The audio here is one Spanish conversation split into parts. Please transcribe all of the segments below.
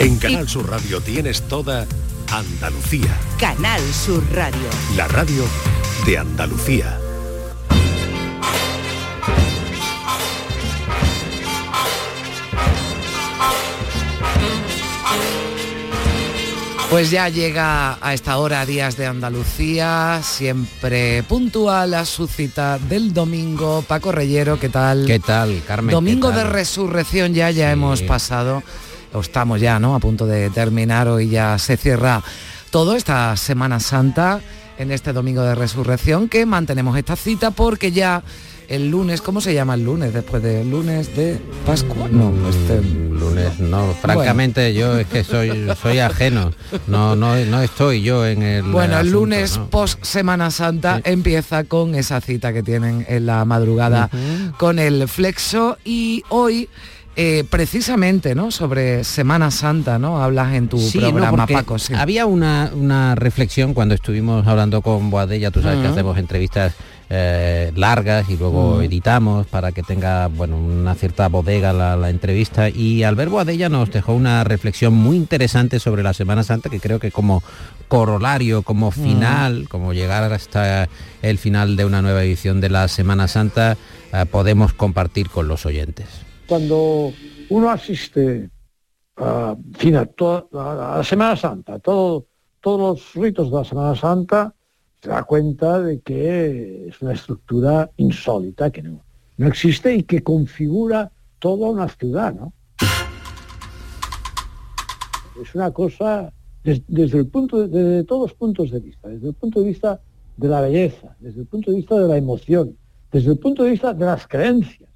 En Canal Sur Radio tienes toda Andalucía. Canal Sur Radio. La radio de Andalucía. Pues ya llega a esta hora Días de Andalucía, siempre puntual a su cita del domingo. Paco Reyero, ¿qué tal? ¿Qué tal, Carmen? Domingo de resurrección ya, ya hemos pasado, o estamos ya, ¿no? A punto de terminar, hoy ya se cierra todo esta Semana Santa en este domingo de resurrección que mantenemos esta cita porque ya el lunes, ¿cómo se llama el lunes después del lunes de Pascua? No, este lunes no, francamente yo es que soy soy ajeno. No no no estoy yo en el Bueno, el asunto, lunes ¿no? post Semana Santa empieza con esa cita que tienen en la madrugada con el Flexo y hoy eh, precisamente, ¿no? Sobre Semana Santa, ¿no? Hablas en tu Sí, no, programa, Paco. Sí. Había una, una reflexión cuando estuvimos hablando con Boadella, tú sabes que hacemos entrevistas eh, largas y luego editamos para que tenga bueno una cierta bodega la, la entrevista y Albert Boadella nos dejó una reflexión muy interesante sobre la Semana Santa que creo que como corolario, como final, como llegar hasta el final de una nueva edición de la Semana Santa, eh, podemos compartir con los oyentes. Cuando uno asiste a, la Semana Santa, todo, todos los ritos de la Semana Santa, se da cuenta de que es una estructura insólita, que no, existe y que configura toda una ciudad, ¿no? Es una cosa desde todos los puntos de vista, desde el punto de vista de la belleza, desde el punto de vista de la emoción, desde el punto de vista de las creencias.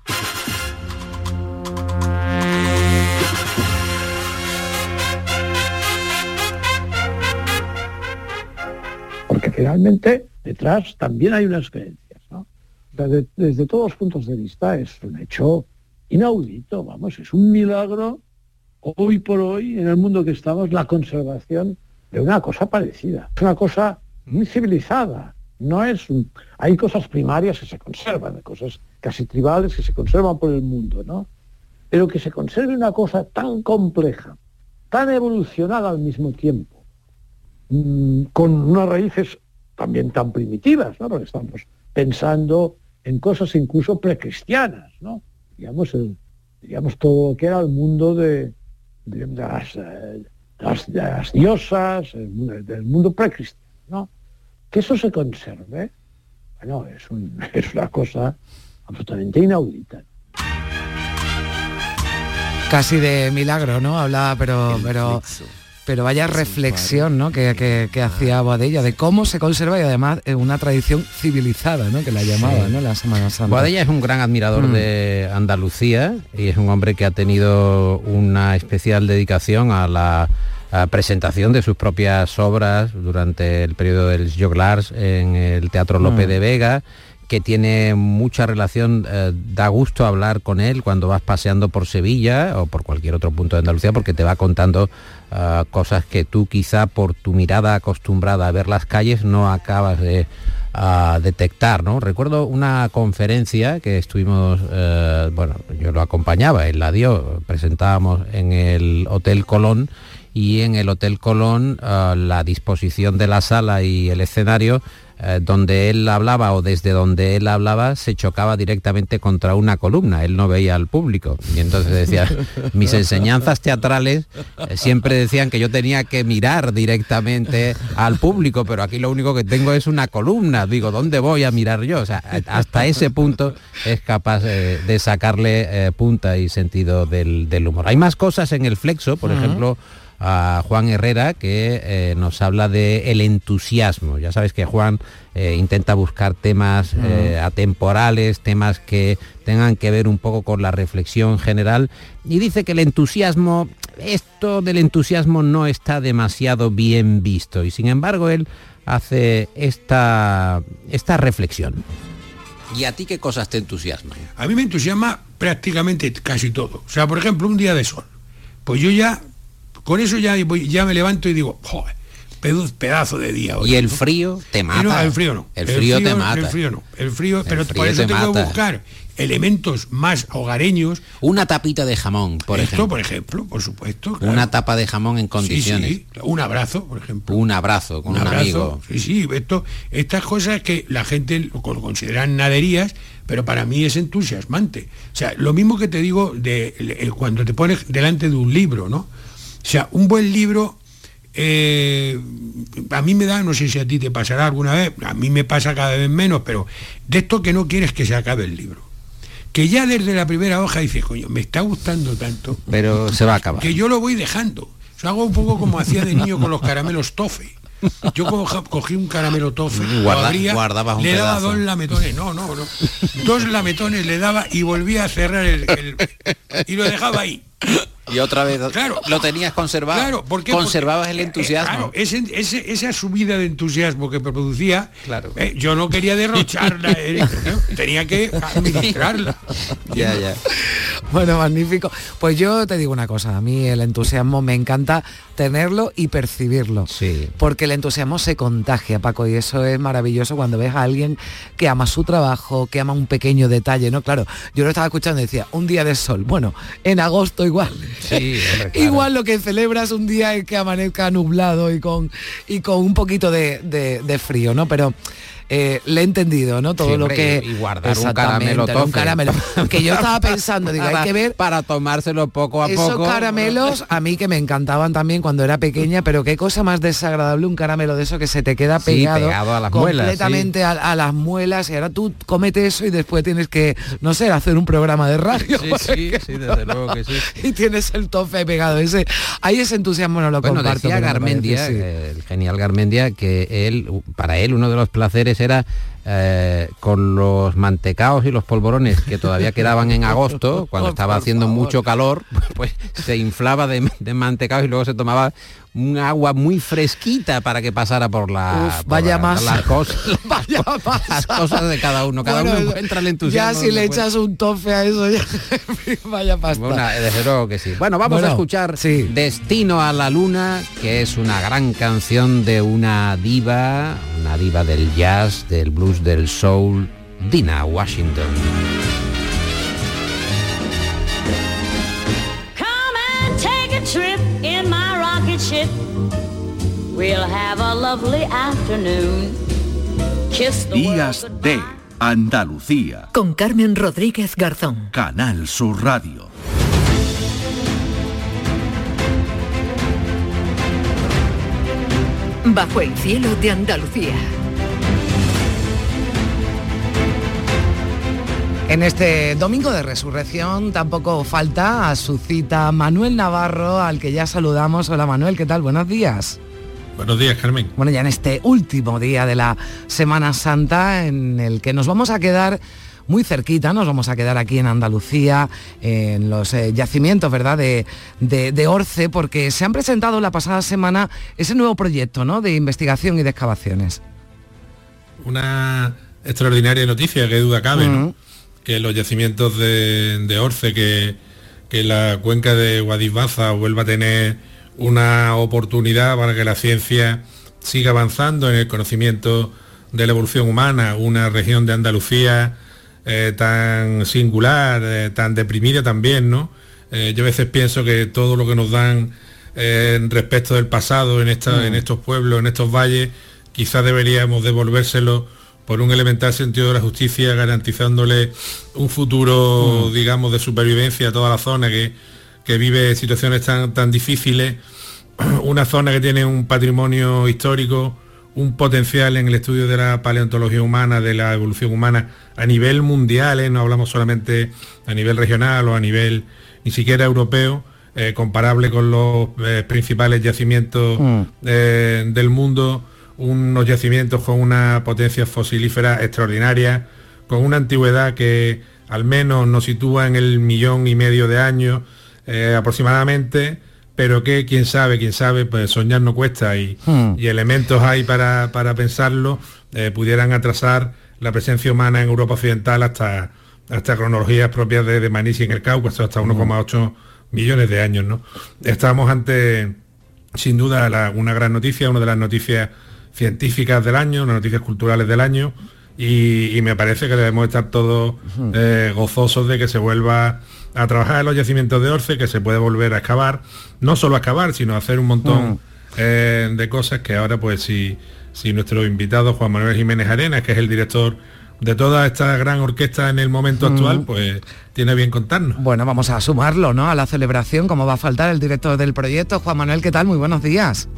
Porque finalmente detrás también hay unas creencias. ¿no? Desde todos los puntos de vista es un hecho inaudito, vamos, es un milagro hoy por hoy en el mundo que estamos la conservación de una cosa parecida. Es una cosa muy civilizada. No es hay cosas primarias que se conservan, cosas casi tribales que se conservan por el mundo, ¿no? Pero que se conserve una cosa tan compleja, tan evolucionada al mismo tiempo, mm, con unas raíces también tan primitivas, ¿no? Porque estamos pensando en cosas incluso precristianas, ¿no? Digamos, el- digamos todo lo que era el mundo de, de las, eh, las- de las diosas, el del mundo precristiano, ¿no? Que eso se conserve, bueno, es, un- es una cosa absolutamente inaudita. Casi de milagro, ¿no? Hablaba, pero, pero, pero vaya reflexión, ¿no? Que, que- que hacía Boadella de cómo se conserva y además eh, una tradición civilizada, ¿no? Que la llamaba, ¿no? La Semana Santa. Boadella es un gran admirador Mm. de Andalucía y es un hombre que ha tenido una especial dedicación a la a presentación de sus propias obras durante el periodo del Joglars en el Teatro Lope Mm. de Vega que tiene mucha relación, eh, da gusto hablar con él cuando vas paseando por Sevilla o por cualquier otro punto de Andalucía porque te va contando ah, cosas que tú quizá por tu mirada acostumbrada a ver las calles no acabas de a detectar, ¿no? Recuerdo una conferencia que estuvimos, eh, bueno, yo lo acompañaba, él la dio, presentábamos en el Hotel Colón y en el Hotel Colón eh, la disposición de la sala y el escenario eh, donde él hablaba o desde donde él hablaba se chocaba directamente contra una columna, él no veía al público. Y entonces decía, mis enseñanzas teatrales eh, siempre decían que yo tenía que mirar directamente al público, pero aquí lo único que tengo es una columna. Digo, ¿dónde voy a mirar yo? O sea, hasta ese punto es capaz eh, de sacarle punta y sentido del, del humor. Hay más cosas en el flexo, por ejemplo, a Juan Herrera que eh, nos habla de el entusiasmo. Ya sabes que Juan eh, intenta buscar temas eh, atemporales, temas que tengan que ver un poco con la reflexión general y dice que el entusiasmo, esto del entusiasmo no está demasiado bien visto y sin embargo él hace esta, esta reflexión. ¿Y a ti qué cosas te entusiasman? A mí me entusiasma prácticamente casi todo. O sea, por ejemplo, un día de sol. Pues yo ya, con eso ya, voy- ya me levanto y digo, joder, pedazo de día hoy. Y el frío te mata. No, el frío no. El frío, te mata. El frío no. El frío, pero por eso tengo que buscar elementos más hogareños. Una tapita de jamón, por Esto, ejemplo. por ejemplo, por supuesto. Una tapa de jamón en condiciones. Sí, sí. Un abrazo, por ejemplo. Un abrazo con un, amigo. Sí, sí, esto, estas cosas que la gente lo consideran naderías, pero para mí es entusiasmante. O sea, lo mismo que te digo de, cuando te pones delante de un libro, ¿no? O sea, un buen libro eh, a mí me da, no sé si a ti te pasará alguna vez, a mí me pasa cada vez menos, pero de esto que no quieres que se acabe el libro. Que ya desde la primera hoja dices, coño, me está gustando tanto. Pero se va a acabar. Que yo lo voy dejando. O sea, hago un poco como hacía de niño con los caramelos tofe. Yo cogí un caramelo tofe, Guarda, abría, un le daba pedazo. dos lametones, no, no, no. Dos lametones le daba y volvía a cerrar el, el y lo dejaba ahí. Y otra vez claro, lo tenías conservado. Claro, ¿por qué? Conservabas Porque, el entusiasmo. Eh, claro, ese, ese, esa subida de entusiasmo que producía, claro. eh, yo no quería derrocharla, eh, tenía que administrarla. ya, ya. Bueno, magnífico. Pues yo te digo una cosa, a mí el entusiasmo me encanta tenerlo y percibirlo. Sí. Porque el entusiasmo se contagia, Paco, y eso es maravilloso cuando ves a alguien que ama su trabajo, que ama un pequeño detalle, ¿no? Claro, yo lo estaba escuchando y decía, un día de sol. Bueno, en agosto igual. Sí, hombre, claro. Igual lo que celebras un día es que amanezca nublado y con, y con un poquito de, de, de frío, ¿no? Pero eh, le he entendido, ¿no? Todo Sí, lo que... y guardar un caramelo un caramelo. Que yo estaba pensando, digo, hay que ver para tomárselo poco a esos poco. caramelos a mí que me encantaban también cuando era pequeña, pero qué cosa más desagradable un caramelo de eso que se te queda Sí, pegado, a las muelas, completamente a, a las muelas y ahora tú comete eso y después tienes que, no sé, hacer un programa de radio. Sí, sí, sí, desde luego que sí. Y tienes el tofe pegado. Ese, ahí ese entusiasmo no lo Bueno, comparto. decía Garmendia, parece, sí. el genial Garmendia, que él, para él uno de los placeres era eh, con los mantecaos y los polvorones que todavía quedaban en agosto, cuando estaba haciendo mucho calor, pues se inflaba de, de mantecaos y luego se tomaba un agua muy fresquita para que pasara por la Uf, por vaya la- masa. las cosas Vaya las cosas de cada uno cada Bueno, uno encuentra el entusiasmo Ya si le puede. echas un tofe a eso, ya, vaya pasta. Bueno, desde luego que sí. Bueno, vamos Bueno, a escuchar sí. Destino a la Luna, que es una gran canción de una diva, una diva del jazz, del blues, del soul, Dina Washington. Come and take a trip in my rocket ship. We'll have a lovely afternoon. Kiss the Días world de. Andalucía. Con Carmen Rodríguez Garzón. Canal Sur Radio. Bajo el cielo de Andalucía. En este domingo de resurrección tampoco falta a su cita Manuel Navarro, al que ya saludamos. Hola Manuel, ¿qué tal? Buenos días. Buenos días, Carmen. Bueno, ya en este último día de la Semana Santa, en el que nos vamos a quedar muy cerquita, nos vamos a quedar aquí en Andalucía, en los eh, yacimientos, ¿verdad?, de, de- de Orce, porque se han presentado la pasada semana ese nuevo proyecto, ¿no?, de investigación y de excavaciones. Una extraordinaria noticia, que duda cabe, ¿no? Que los yacimientos de, de Orce, que, que la cuenca de Guadisbaza vuelva a tener una oportunidad para que la ciencia siga avanzando en el conocimiento de la evolución humana, una región de Andalucía eh, tan singular, eh, tan deprimida también, ¿no? Eh, yo a veces pienso que todo lo que nos dan respecto del pasado en, esta- en estos pueblos, en estos valles, quizás deberíamos devolvérselo por un elemental sentido de la justicia, garantizándole un futuro, digamos, de supervivencia a toda la zona que, que vive situaciones tan, tan difíciles, una zona que tiene un patrimonio histórico, un potencial en el estudio de la paleontología humana, de la evolución humana a nivel mundial, ¿eh? no hablamos solamente a nivel regional o a nivel ni siquiera europeo, eh, comparable con los eh, principales yacimientos eh, del mundo, unos yacimientos con una potencia fosilífera extraordinaria, con una antigüedad que al menos nos sitúa en el millón y medio de años eh, aproximadamente, pero que quién sabe, quién sabe, pues soñar no cuesta y, Hmm. y elementos hay para, para pensarlo, eh, pudieran atrasar la presencia humana en Europa Occidental hasta, hasta cronologías propias de, de Manisi en el Cáucaso, hasta 1,8 millones de años. ¿no? Estamos ante sin duda la- una gran noticia, una de las noticias científicas del año, unas noticias culturales del año, y, y me parece que debemos estar todos eh, gozosos de que se vuelva a trabajar en los yacimientos de Orce, que se puede volver a excavar, no solo a excavar, sino a hacer un montón eh, de cosas que ahora pues si, si nuestro invitado Juan Manuel Jiménez Arenas, que es el director de toda esta gran orquesta en el momento actual, pues tiene bien contarnos. Bueno, vamos a sumarlo, ¿no? A la celebración, como va a faltar el director del proyecto. Juan Manuel, ¿qué tal? Muy buenos días.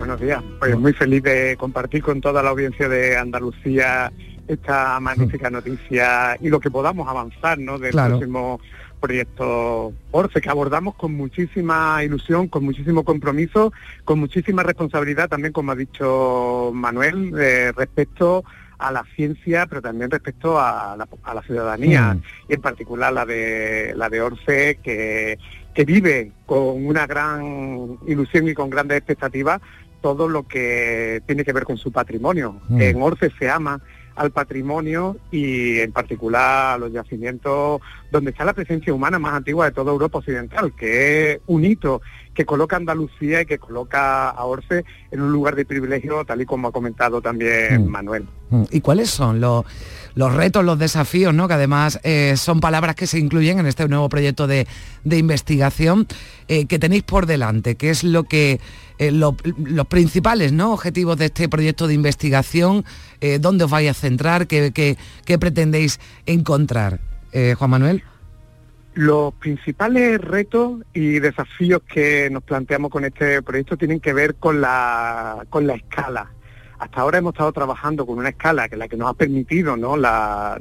Buenos días. Pues muy feliz de compartir con toda la audiencia de Andalucía esta magnífica noticia y lo que podamos avanzar ¿no? del Claro. próximo proyecto Orce, que abordamos con muchísima ilusión, con muchísimo compromiso, con muchísima responsabilidad también, como ha dicho Manuel, eh, respecto a la ciencia, pero también respecto a la, a la ciudadanía, Mm. y en particular la de la de Orce, que, que vive con una gran ilusión y con grandes expectativas todo lo que tiene que ver con su patrimonio. Mm. En Orce se ama al patrimonio y en particular a los yacimientos donde está la presencia humana más antigua de toda Europa Occidental, que es un hito que coloca a Andalucía y que coloca a Orce en un lugar de privilegio, tal y como ha comentado también Mm. Manuel. Mm, ¿Y cuáles son los, los retos, los desafíos, ¿no? que además eh, son palabras que se incluyen en este nuevo proyecto de, de investigación eh, que tenéis por delante? ¿Qué es lo que eh, lo- los principales ¿no? objetivos de este proyecto de investigación? Eh, ¿Dónde os vais a centrar? ¿Qué, qué- qué pretendéis encontrar? Juan Manuel. Los principales retos y desafíos que nos planteamos con este proyecto tienen que ver con la, con la escala. Hasta ahora hemos estado trabajando con una escala que es la que nos ha permitido ¿no? los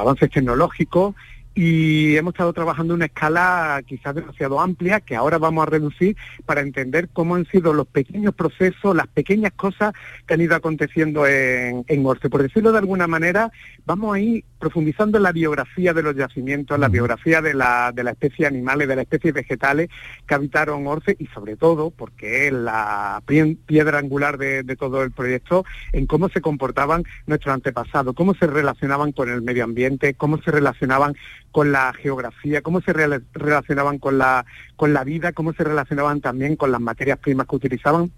avances tecnológicos y hemos estado trabajando en una escala quizás demasiado amplia que ahora vamos a reducir para entender cómo han sido los pequeños procesos, las pequeñas cosas que han ido aconteciendo en, en Orce. Por decirlo de alguna manera, vamos a ir profundizando en la biografía de los yacimientos, en la biografía de la, de la especie animales, de las especies vegetales que habitaron Orce y sobre todo, porque es la pie- piedra angular de, de todo el proyecto, en cómo se comportaban nuestros antepasados, cómo se relacionaban con el medio ambiente, cómo se relacionaban con la geografía, cómo se rela- relacionaban con la, con la vida, cómo se relacionaban también con las materias primas que utilizaban.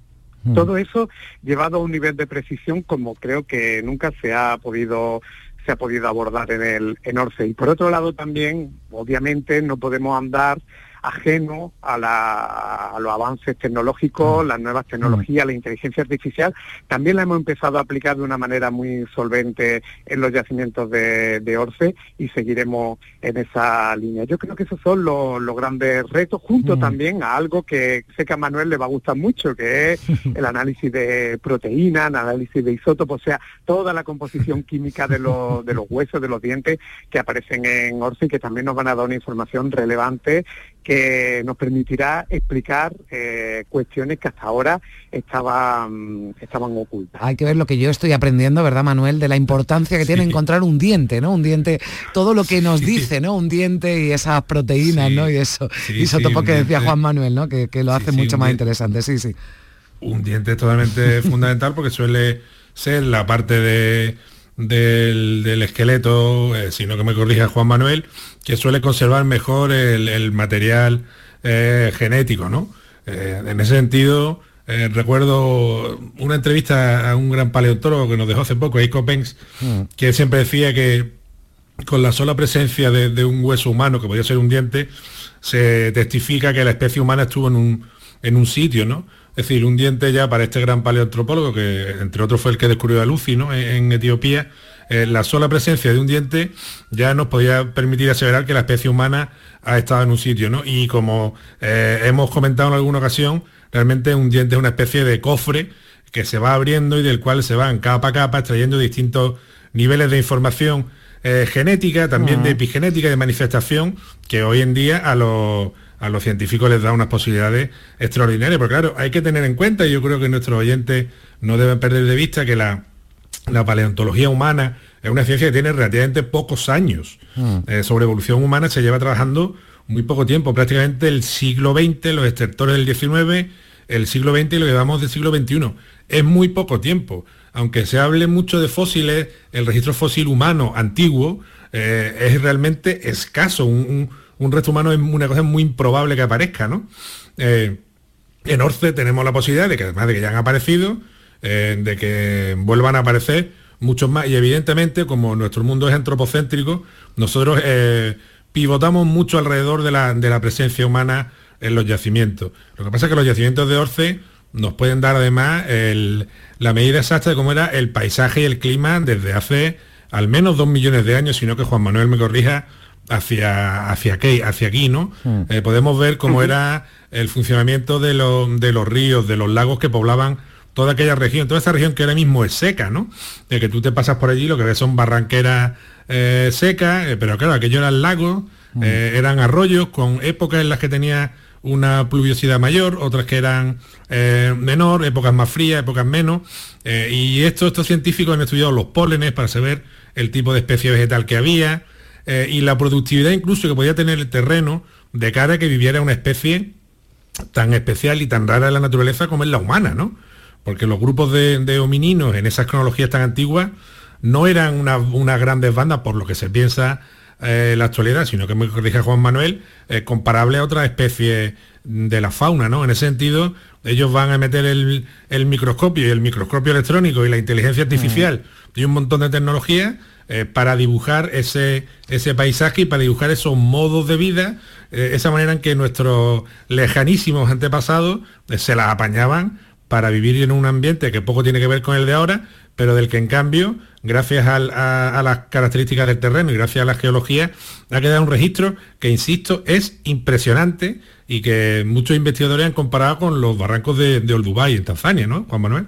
Todo eso llevado a un nivel de precisión como creo que nunca se ha podido se ha podido abordar en el en Orce. Y por otro lado también, obviamente, no podemos andar ajeno a, la- a los avances tecnológicos, las nuevas tecnologías, la inteligencia artificial, también la hemos empezado a aplicar de una manera muy solvente en los yacimientos de, de Orce y seguiremos en esa línea. Yo creo que esos son los, los grandes retos, junto también a algo que sé que a Manuel le va a gustar mucho, que es el análisis de proteínas, el análisis de isótopos, o sea, toda la composición química de los, de los huesos, de los dientes que aparecen en Orce y que también nos van a dar una información relevante que nos permitirá explicar eh, cuestiones que hasta ahora estaban, estaban ocultas. Hay que ver lo que yo estoy aprendiendo, ¿verdad, Manuel? De la importancia que tiene encontrar un diente, ¿no? Un diente, todo lo que nos dice, ¿no? Un diente y esas proteínas, ¿no? Y eso. Sí, y eso sí, topo un que decía diente. Juan Manuel, ¿no? Que, que lo hace sí, mucho más diente. interesante. Sí, sí. Un diente es totalmente fundamental porque suele ser la parte de- del, del esqueleto, eh, sino que me corrija Juan Manuel, que suele conservar mejor el, el material eh, genético, ¿no? Eh, en ese sentido, eh, recuerdo una entrevista a un gran paleontólogo que nos dejó hace poco, Eiko Penx, que siempre decía que con la sola presencia de, de un hueso humano, que podía ser un diente, se testifica que la especie humana estuvo en un, en un sitio, ¿no? Es decir, un diente ya para este gran paleoantropólogo, que entre otros fue el que descubrió a Lucy, ¿no? En, en Etiopía, eh, la sola presencia de un diente ya nos podía permitir aseverar que la especie humana ha estado en un sitio, ¿no? Y como eh, hemos comentado en alguna ocasión, realmente un diente es una especie de cofre que se va abriendo y del cual se van capa a capa extrayendo distintos niveles de información eh, genética, también de epigenética, de manifestación, que hoy en día a los, a los científicos les da unas posibilidades extraordinarias. Porque claro, hay que tener en cuenta, y yo creo que nuestros oyentes no deben perder de vista que la, la paleontología humana es una ciencia que tiene relativamente pocos años. Eh, sobre evolución humana se lleva trabajando muy poco tiempo, prácticamente el siglo XX, los extractores del XIX, el siglo XX y lo llevamos del siglo XXI. Es muy poco tiempo. Aunque se hable mucho de fósiles, el registro fósil humano antiguo eh, es realmente escaso. Un, un- un resto humano es una cosa muy improbable que aparezca, ¿no? Eh, En Orce tenemos la posibilidad de que además de que ya han aparecido, eh, de que vuelvan a aparecer muchos más. Y evidentemente, como nuestro mundo es antropocéntrico, nosotros eh, pivotamos mucho alrededor de la, de la presencia humana en los yacimientos. Lo que pasa es que los yacimientos de Orce nos pueden dar además la medida exacta de cómo era el paisaje y el clima desde hace al menos dos millones de años, sino que Juan Manuel me corrija, hacia, hacia, aquí, hacia aquí, ¿no? Eh, podemos ver cómo era el funcionamiento de, los- de los ríos, de los lagos que poblaban toda aquella región, toda esta región que ahora mismo es seca, ¿no? De que tú te pasas por allí, lo que ves son barranqueras eh, secas, eh, pero claro, aquello eran lagos, eh, eran arroyos con épocas en las que tenía una pluviosidad mayor, otras que eran eh, menor, épocas más frías, épocas menos. eh, y esto, estos científicos han estudiado los pólenes para saber el tipo de especie vegetal que había eh, y la productividad incluso que podía tener el terreno de cara a que viviera una especie tan especial y tan rara en la naturaleza como es la humana, ¿no? Porque los grupos de, de homininos en esas cronologías tan antiguas no eran una- unas grandes bandas por lo que se piensa eh, en la actualidad, sino que, me corrige Juan Manuel, eh, comparable a otras especies de la fauna, ¿no? En ese sentido, ellos van a meter el, el microscopio y el microscopio electrónico y la inteligencia artificial y un montón de tecnologías eh, para dibujar ese, ese paisaje y para dibujar esos modos de vida, eh, esa manera en que nuestros lejanísimos antepasados eh, se las apañaban para vivir en un ambiente que poco tiene que ver con el de ahora, pero del que en cambio, gracias a las características del terreno y gracias a la geología, ha quedado un registro que, insisto, es impresionante y que muchos investigadores han comparado con los barrancos de, de Olduvai en Tanzania, ¿no, Juan Manuel?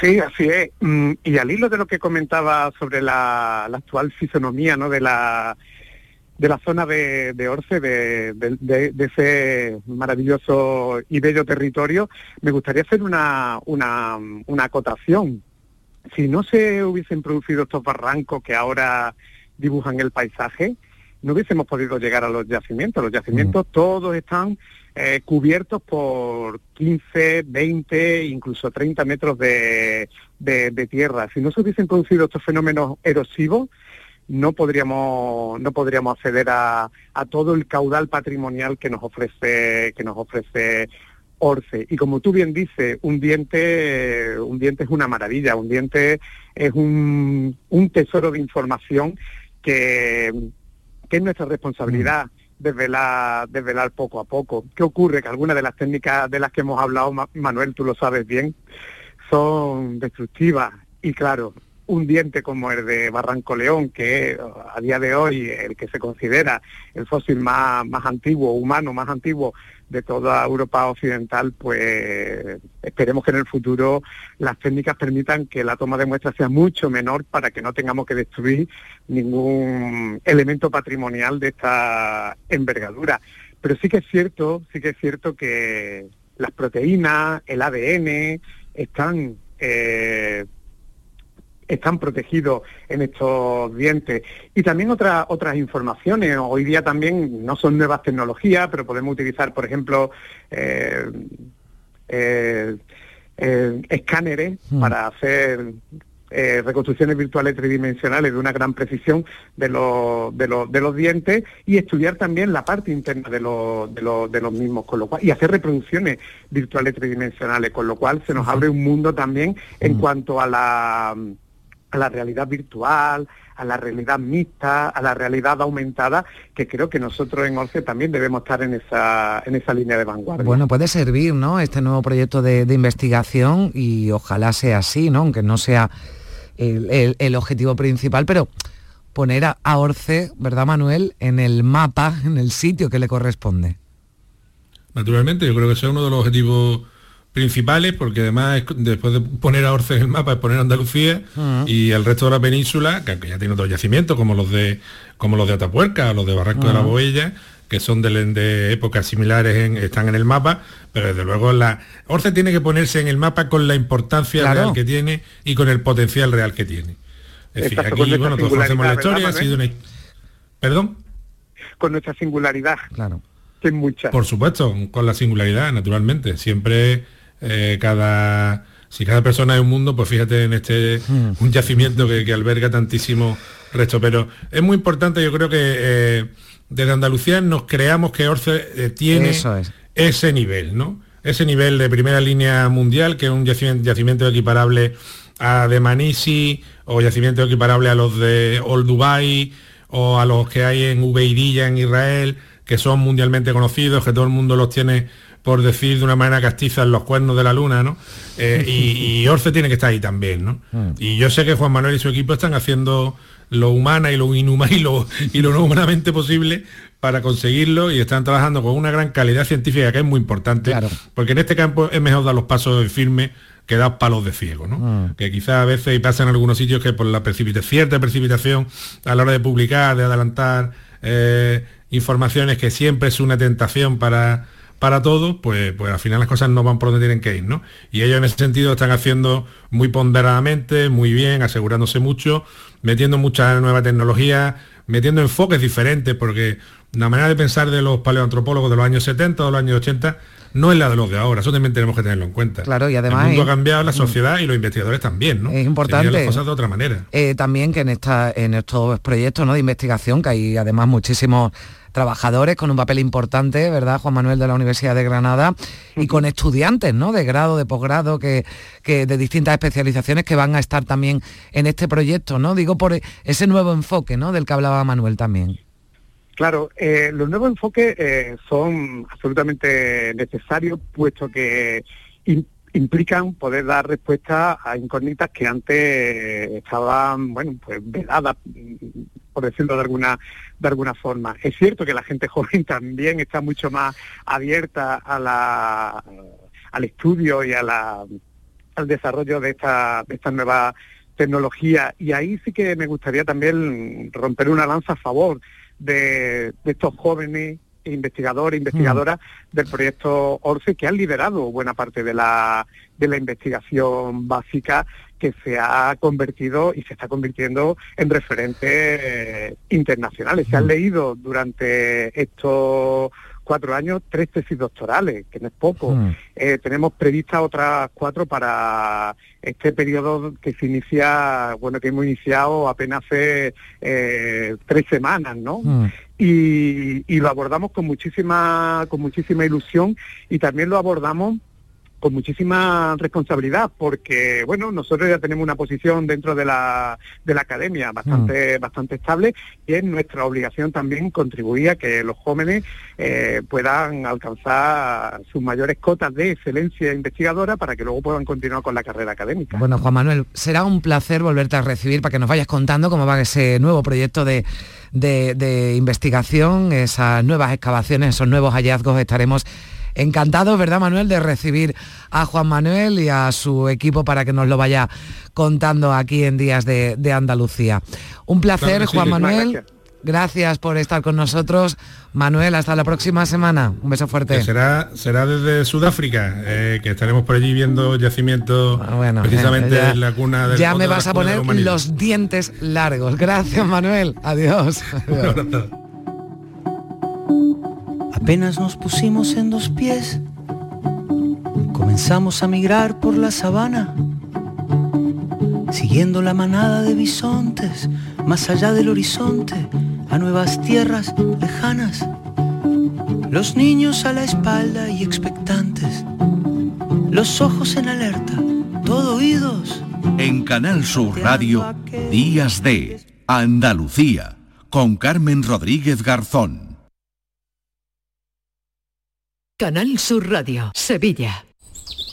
Sí, así es. Mm, Y al hilo de lo que comentaba sobre la, la actual fisonomía ¿no? de la de la zona de, de Orce, de, de- de- de ese maravilloso y bello territorio, me gustaría hacer una, una, una acotación. Si no se hubiesen producido estos barrancos que ahora dibujan el paisaje, no hubiésemos podido llegar a los yacimientos. Los yacimientos todos están eh, cubiertos por 15, 20, incluso 30 metros de, de- tierra. Si no se hubiesen producido estos fenómenos erosivos, no podríamos no podríamos acceder a, a todo el caudal patrimonial que nos ofrece que nos ofrece Orce. Y como tú bien dices, un diente, un diente es una maravilla, un diente es un, un tesoro de información que, que es nuestra responsabilidad desvelar, desvelar poco a poco. ¿Qué ocurre? Que algunas de las técnicas de las que hemos hablado, Ma- Manuel, tú lo sabes bien, son destructivas. Y claro, un diente como el de Barranco León, que es a día de hoy el que se considera el fósil más, más antiguo, humano más antiguo de toda Europa occidental, pues esperemos que en el futuro las técnicas permitan que la toma de muestras sea mucho menor para que no tengamos que destruir ningún elemento patrimonial de esta envergadura. Pero sí que es cierto, sí que es cierto que las proteínas, el ADN, están eh, están protegidos en estos dientes. Y también otras otras informaciones. Hoy día también no son nuevas tecnologías, pero podemos utilizar, por ejemplo, eh, eh, eh, escáneres para hacer eh, reconstrucciones virtuales tridimensionales de una gran precisión de los, de los, de los dientes y estudiar también la parte interna de los, de los, de los mismos, con lo cual, y hacer reproducciones virtuales tridimensionales, con lo cual se nos abre un mundo también en cuanto a la, a la realidad virtual, a la realidad mixta, a la realidad aumentada, que creo que nosotros en Orce también debemos estar en esa, en esa línea de vanguardia. Bueno, puede servir, ¿no? Este nuevo proyecto de, de investigación y ojalá sea así, ¿no? Aunque no sea el, el- el objetivo principal, pero poner a, a Orce, ¿verdad, Manuel? En el mapa, en el sitio que le corresponde. Naturalmente, yo creo que ese es uno de los objetivos principales, porque además es- después de poner a Orce en el mapa es poner Andalucía y el resto de la península, que aunque ya tiene otros yacimientos, como los de como los de Atapuerca o los de Barranco de la Ujú. Boella, que son de, de épocas similares, en- están en el mapa, pero desde luego la Orce tiene que ponerse en el mapa con la importancia Claro. real que tiene y con el potencial real que tiene. Es decir, aquí, bueno, todos conocemos la historia, ha ¿verdad, sido una... ¿Perdón? Con nuestra singularidad. Claro. Que es mucha. Por supuesto, con la singularidad, naturalmente. Siempre eh, cada. Si cada persona es un mundo, pues fíjate en este un yacimiento que, que alberga tantísimo resto. Pero es muy importante, yo creo que eh, desde Andalucía nos creamos que Orce eh, tiene Eso es. ese nivel, ¿no? ese nivel de primera línea mundial, que es un yacimiento, yacimiento equiparable a de Manisi o yacimiento equiparable a los de Old Dubai o a los que hay en Ubeidilla en Israel, que son mundialmente conocidos, que todo el mundo los tiene por decir de una manera castiza en los cuernos de la luna, ¿no? Eh, y, y, Orce tiene que estar ahí también, ¿no? Mm. Y yo sé que Juan Manuel y su equipo están haciendo lo humana y lo inhumano y lo, y lo no humanamente posible para conseguirlo y están trabajando con una gran calidad científica que es muy importante, porque en este campo es mejor dar los pasos en firme que dar palos de ciego, ¿no? Mm. Que quizás a veces y pasa en algunos sitios que por la precipitación, cierta precipitación a la hora de publicar, de adelantar eh, informaciones que siempre es una tentación para para todo, pues, pues al final las cosas no van por donde tienen que ir, ¿no? Y ellos en ese sentido están haciendo muy ponderadamente, muy bien, asegurándose mucho, metiendo mucha nueva tecnología, metiendo enfoques diferentes, porque la manera de pensar de los paleoantropólogos de los años 70 o de los años 80 no es la de los de ahora, eso también tenemos que tenerlo en cuenta. Claro, y además... El mundo es- ha cambiado, la sociedad y los investigadores también, ¿no? Es importante. Se las cosas de otra manera. Eh, también que en esta en estos proyectos ¿no? de investigación que hay además muchísimos trabajadores con un papel importante, ¿verdad? Juan Manuel de la Universidad de Granada y con estudiantes, ¿no? De grado, de posgrado, que, que de distintas especializaciones que van a estar también en este proyecto, ¿no? Digo por ese nuevo enfoque, ¿no? Del que hablaba Manuel también. Claro, eh, los nuevos enfoques eh, son absolutamente necesarios, puesto que im- implican poder dar respuesta a incógnitas que antes estaban, bueno, pues veladas, por decirlo de alguna de alguna forma. Es cierto que la gente joven también está mucho más abierta a la, al estudio y a la, al desarrollo de esta, de estas nuevas tecnologías. Y ahí sí que me gustaría también romper una lanza a favor de, de estos jóvenes investigadores, investigadoras del proyecto ORCE que han liderado buena parte de la, de la investigación básica que se ha convertido y se está convirtiendo en referentes internacionales. Se han leído durante estos cuatro años tres tesis doctorales, que no es poco. Mm. Eh, tenemos previstas otras cuatro para este periodo que se inicia, bueno, que hemos iniciado apenas hace eh, tres semanas, ¿no? Mm. y, y lo abordamos con muchísima con muchísima ilusión y también lo abordamos con muchísima responsabilidad porque bueno nosotros ya tenemos una posición dentro de la de la academia bastante bastante estable y es nuestra obligación también contribuir a que los jóvenes eh, puedan alcanzar sus mayores cotas de excelencia investigadora para que luego puedan continuar con la carrera académica. Bueno, Juan Manuel, será un placer volverte a recibir para que nos vayas contando cómo va ese nuevo proyecto de, de- de investigación, esas nuevas excavaciones, esos nuevos hallazgos. Estaremos encantados, ¿verdad, Manuel, de recibir a Juan Manuel y a su equipo para que nos lo vaya contando aquí en Días de, de Andalucía. Un placer, Claro que sí. Juan Manuel. gracias. Gracias por estar con nosotros. Manuel, hasta la próxima semana. Un beso fuerte. Que será, será desde Sudáfrica, eh, que estaremos por allí viendo yacimientos Ah, bueno, precisamente ya- en la cuna del Ya me vas a poner los dientes largos. Gracias, Manuel. Adiós. Apenas nos pusimos en dos pies, comenzamos a migrar por la sabana, siguiendo la manada de bisontes, más allá del horizonte, a nuevas tierras lejanas. Los niños a la espalda y expectantes, los ojos en alerta, todo oídos. En Canal Sur Radio, Días de Andalucía, con Carmen Rodríguez Garzón. Canal Sur Radio, Sevilla.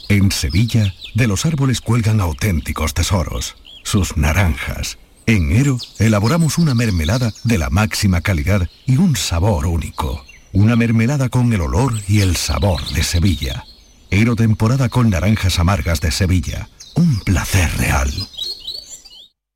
En Sevilla, de los árboles cuelgan auténticos tesoros, sus naranjas. En Ero, elaboramos una mermelada de la máxima calidad y un sabor único. Una mermelada con el olor y el sabor de Sevilla. Ero temporada con naranjas amargas de Sevilla. Un placer real.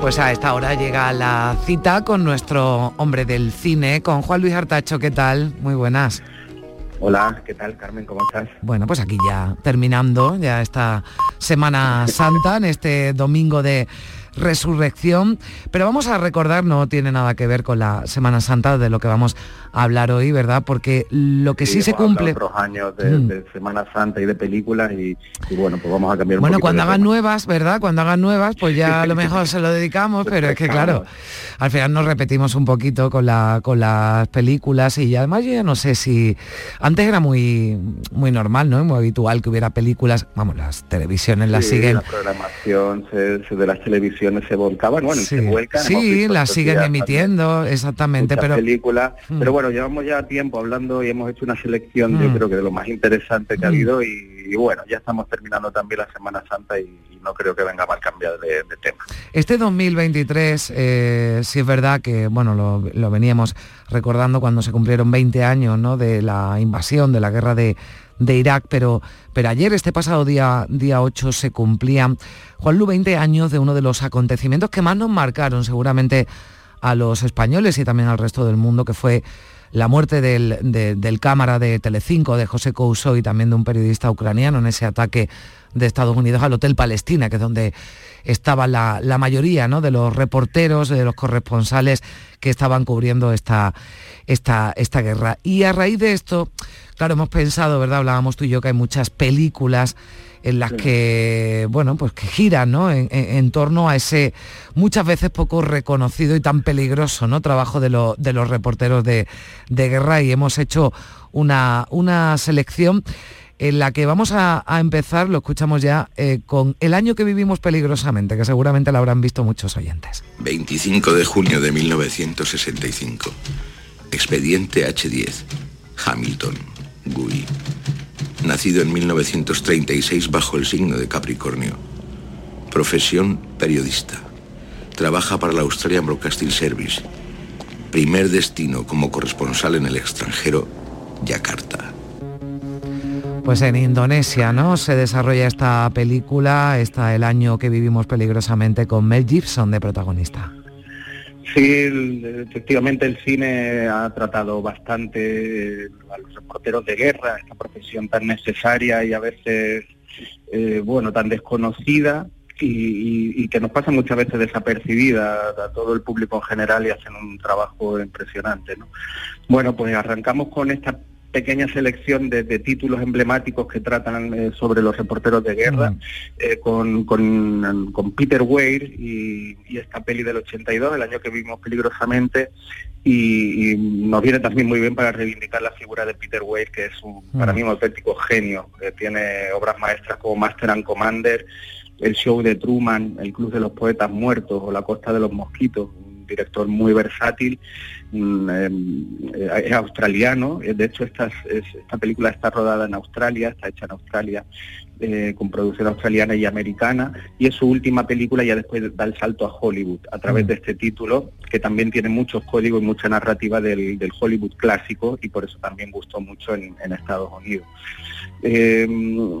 Pues a esta hora llega la cita con nuestro hombre del cine, con Juan Luis Artacho. ¿Qué tal? Muy buenas. Hola, ¿qué tal Carmen? ¿Cómo estás? Bueno, pues aquí ya terminando ya esta Semana Santa, en este domingo de resurrección. Pero vamos a recordar, no tiene nada que ver con la Semana Santa de lo que vamos a hablar hoy, ¿verdad? Porque lo que sí, se cumple... otros años de, Mm. de Semana Santa y de películas y, y bueno, pues vamos a cambiar un Bueno, cuando hagan nuevas, ¿verdad? Cuando hagan nuevas, pues ya a lo mejor se lo dedicamos, pero es que claro, al final nos repetimos un poquito con, la, con las películas y además yo ya no sé si... Antes era muy, muy normal, ¿no? Muy habitual que hubiera películas, vamos, las televisiones las Sí, siguen La programación se- se- de las televisiones se volcaba, bueno, y se vuelcan. Sí, las siguen días emitiendo, exactamente, pero... películas, Mm. pero bueno, llevamos ya tiempo hablando y hemos hecho una selección, Mm. yo creo que de lo más interesante que ha Mm. habido y, y bueno, ya estamos terminando también la Semana Santa y, y no creo que venga mal cambiar de, de tema. Este 2023, eh, sí es verdad que, bueno, lo, lo veníamos recordando cuando se cumplieron 20 años, ¿no? De la invasión, de la guerra de, de Irak, pero, pero ayer, este pasado día, día 8, se cumplían, Juanlu, 20 años de uno de los acontecimientos que más nos marcaron seguramente a los españoles y también al resto del mundo, que fue la muerte del, de- del cámara de Telecinco, de José Couso y también de un periodista ucraniano en ese ataque de Estados Unidos al Hotel Palestina, que es donde estaba la, la mayoría ¿no? de los reporteros, de los corresponsales que estaban cubriendo esta, esta, esta guerra. Y a raíz de esto, claro, hemos pensado, ¿verdad? Hablábamos tú y yo que hay muchas películas en las que, bueno, pues que giran, ¿no? En, en- en torno a ese muchas veces poco reconocido y tan peligroso, ¿no? Trabajo de, lo- de los reporteros de, de guerra y hemos hecho una, una selección en la que vamos a, a empezar, lo escuchamos ya, eh, con el año que vivimos peligrosamente, que seguramente lo habrán visto muchos oyentes. 25 de junio de 1965. Expediente H10. Hamilton, Gui. Nacido en 1936 bajo el signo de Capricornio. Profesión periodista. Trabaja para la Australian Broadcasting Service. Primer destino como corresponsal en el extranjero, Yakarta. Pues en Indonesia, ¿no? Se desarrolla esta película, está el año que vivimos peligrosamente con Mel Gibson de protagonista. Sí, el- efectivamente el cine ha tratado bastante eh, a los reporteros de guerra, esta profesión tan necesaria y a veces, eh, bueno, tan desconocida y, y- y que nos pasa muchas veces desapercibida a todo el público en general y hacen un trabajo impresionante, ¿no? Bueno, pues arrancamos con esta pequeña selección de, de títulos emblemáticos que tratan eh, sobre los reporteros de guerra, eh, con, con- con Peter Weir y, y esta peli del 82, el año que vimos peligrosamente, y, y nos viene también muy bien para reivindicar la figura de Peter Weir, que es un, para mí un auténtico genio, que tiene obras maestras como Master and Commander, el show de Truman, el Club de los Poetas Muertos o La Costa de los Mosquitos, director muy versátil, mm, em, eh, es australiano, eh, de hecho esta, es- esta película está rodada en Australia, está hecha en Australia, eh, con producción australiana y americana, y es su última película, ya después da el salto a Hollywood, a través de este título, que también tiene muchos códigos y mucha narrativa del, del Hollywood clásico, y por eso también gustó mucho en, en Estados Unidos. Eh,